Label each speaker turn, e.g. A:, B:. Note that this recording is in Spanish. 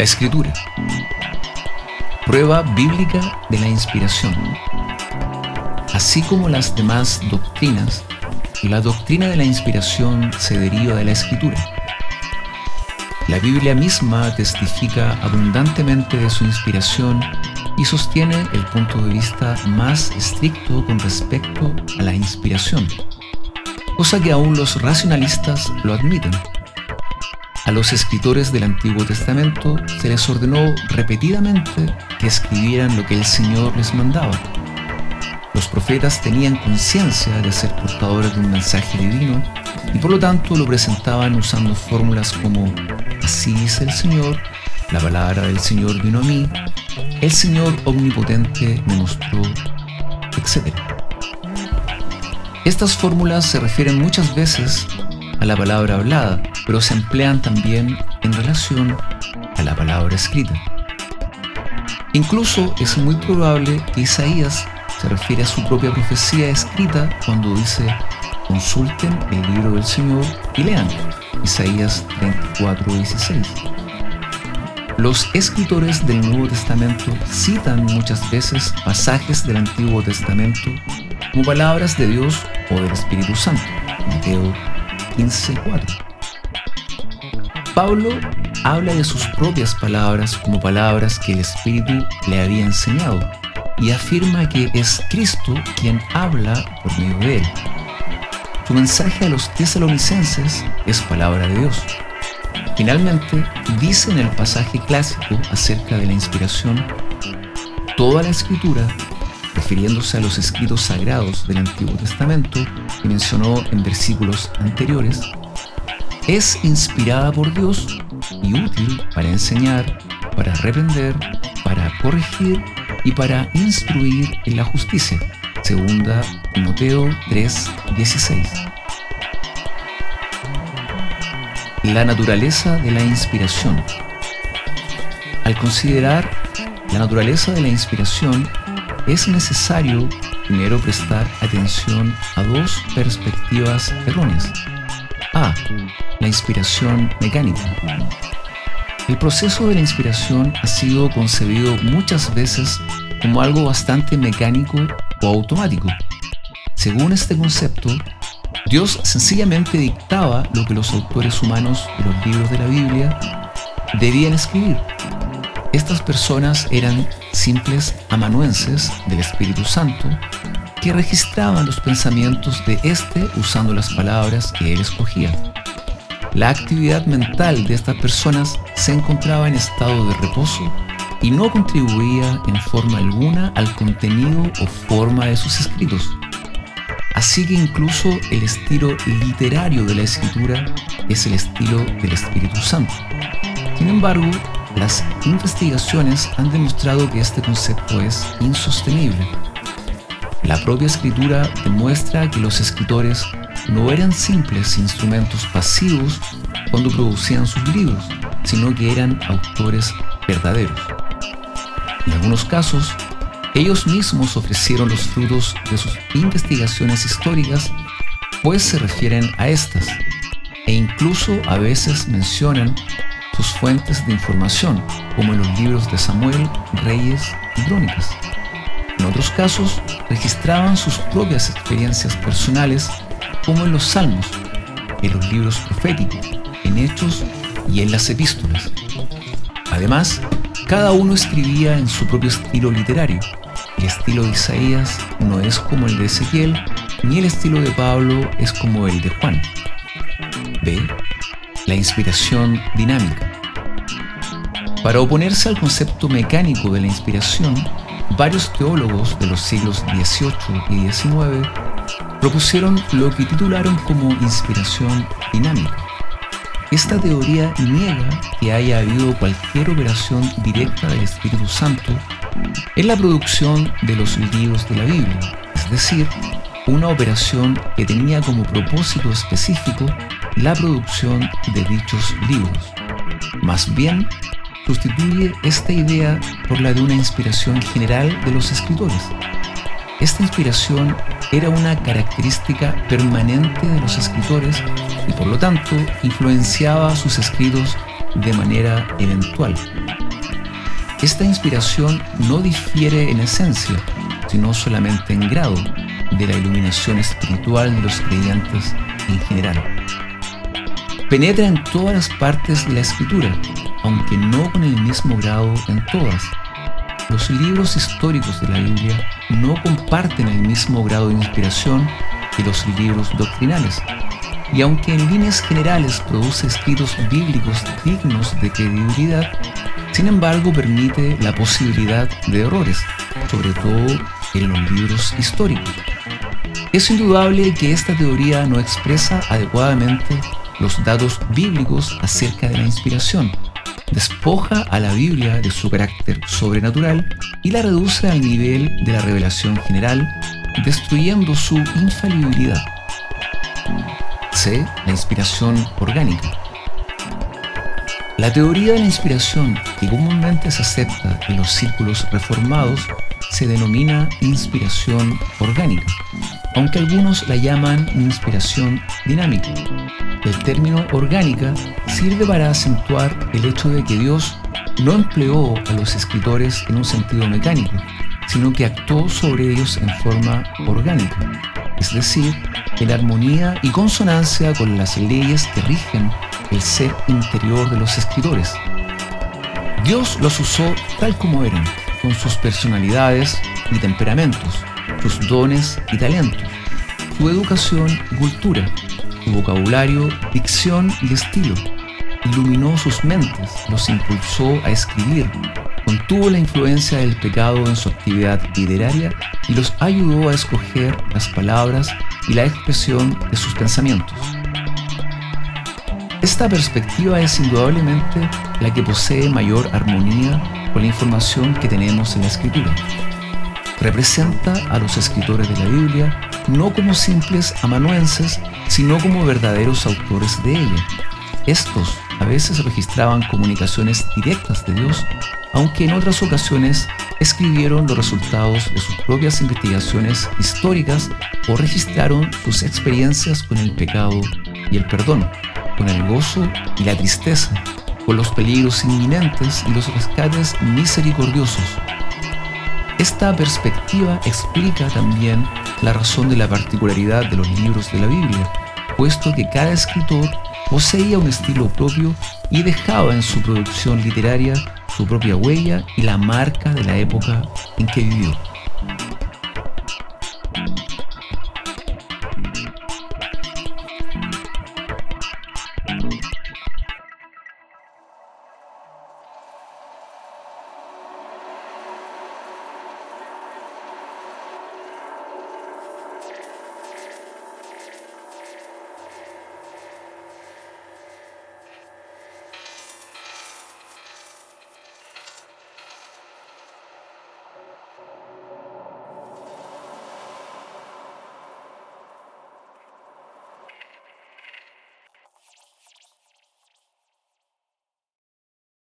A: La escritura. Prueba bíblica de la inspiración. Así como las demás doctrinas, la doctrina de la inspiración se deriva de la escritura. La Biblia misma testifica abundantemente de su inspiración y sostiene el punto de vista más estricto con respecto a la inspiración, cosa que aún los racionalistas lo admiten. A los escritores del Antiguo Testamento se les ordenó repetidamente que escribieran lo que el Señor les mandaba. Los profetas tenían conciencia de ser portadores de un mensaje divino y por lo tanto lo presentaban usando fórmulas como así dice el Señor, la palabra del Señor vino a mí, el Señor omnipotente me mostró, etc. Estas fórmulas se refieren muchas veces a la palabra hablada, pero se emplean también en relación a la palabra escrita. Incluso es muy probable que Isaías se refiere a su propia profecía escrita cuando dice, consulten el libro del Señor y lean. Isaías 24, 16. Los escritores del Nuevo Testamento citan muchas veces pasajes del Antiguo Testamento como palabras de Dios o del Espíritu Santo. Mateo 15:4. Pablo habla de sus propias palabras como palabras que el Espíritu le había enseñado y afirma que es Cristo quien habla por medio de él. Su mensaje a los tesalonicenses es palabra de Dios. Finalmente, dice en el pasaje clásico acerca de la inspiración, toda la escritura, refiriéndose a los escritos sagrados del Antiguo Testamento que mencionó en versículos anteriores, es inspirada por Dios y útil para enseñar, para reprender, para corregir y para instruir en la justicia. Segunda Timoteo 3:16. La naturaleza de la inspiración. Al considerar la naturaleza de la inspiración, es necesario primero prestar atención a dos perspectivas erróneas. A. La inspiración mecánica. El proceso de la inspiración ha sido concebido muchas veces como algo bastante mecánico o automático. Según este concepto, Dios sencillamente dictaba lo que los autores humanos de los libros de la Biblia debían escribir. Estas personas eran simples amanuenses del Espíritu Santo que registraban los pensamientos de éste usando las palabras que él escogía. La actividad mental de estas personas se encontraba en estado de reposo y no contribuía en forma alguna al contenido o forma de sus escritos. Así que incluso el estilo literario de la escritura es el estilo del Espíritu Santo. Sin embargo, las investigaciones han demostrado que este concepto es insostenible. La propia escritura demuestra que los escritores no eran simples instrumentos pasivos cuando producían sus libros, sino que eran autores verdaderos. En algunos casos, ellos mismos ofrecieron los frutos de sus investigaciones históricas, pues se refieren a estas, e incluso a veces mencionan sus fuentes de información, como en los libros de Samuel, Reyes y Crónicas. En otros casos, registraban sus propias experiencias personales, como en los Salmos, en los libros proféticos, en Hechos y en las epístolas. Además, cada uno escribía en su propio estilo literario. El estilo de Isaías no es como el de Ezequiel, ni el estilo de Pablo es como el de Juan. B. La inspiración dinámica. Para oponerse al concepto mecánico de la inspiración, varios teólogos de los siglos XVIII y XIX propusieron lo que titularon como inspiración dinámica. Esta teoría niega que haya habido cualquier operación directa del Espíritu Santo en la producción de los libros de la Biblia, es decir, una operación que tenía como propósito específico la producción de dichos libros. Más bien, sustituye esta idea por la de una inspiración general de los escritores. Esta inspiración era una característica permanente de los escritores y por lo tanto influenciaba sus escritos de manera eventual. esta inspiración no difiere en esencia, sino solamente en grado de la iluminación espiritual de los creyentes en general. Penetra en todas las partes de la escritura, aunque no con el mismo grado en todas. Los libros históricos de la Biblia no comparten el mismo grado de inspiración que los libros doctrinales, y aunque en líneas generales produce escritos bíblicos dignos de credibilidad, sin embargo permite la posibilidad de errores, sobre todo en los libros históricos. Es indudable que esta teoría no expresa adecuadamente los datos bíblicos acerca de la inspiración, despoja a la Biblia de su carácter sobrenatural y la reduce al nivel de la revelación general, destruyendo su infalibilidad. C. La inspiración orgánica. La teoría de la inspiración, que comúnmente se acepta en los círculos reformados, se denomina inspiración orgánica, aunque algunos la llaman inspiración dinámica. El término orgánica sirve para acentuar el hecho de que Dios no empleó a los escritores en un sentido mecánico, sino que actuó sobre ellos en forma orgánica, es decir, en armonía y consonancia con las leyes que rigen el ser interior de los escritores. Dios los usó tal como eran, con sus personalidades y temperamentos, sus dones y talentos, su educación y cultura, vocabulario, dicción y estilo. Iluminó sus mentes, los impulsó a escribir, contuvo la influencia del pecado en su actividad literaria y los ayudó a escoger las palabras y la expresión de sus pensamientos. Esta perspectiva es indudablemente la que posee mayor armonía con la información que tenemos en la escritura. Representa a los escritores de la Biblia no como simples amanuenses, sino como verdaderos autores de ella. Estos a veces registraban comunicaciones directas de Dios, aunque en otras ocasiones escribieron los resultados de sus propias investigaciones históricas o registraron sus experiencias con el pecado y el perdón con el gozo y la tristeza, con los peligros inminentes y los rescates misericordiosos. Esta perspectiva explica también la razón de la particularidad de los libros de la Biblia, puesto que cada escritor poseía un estilo propio y dejaba en su producción literaria su propia huella y la marca de la época en que vivió.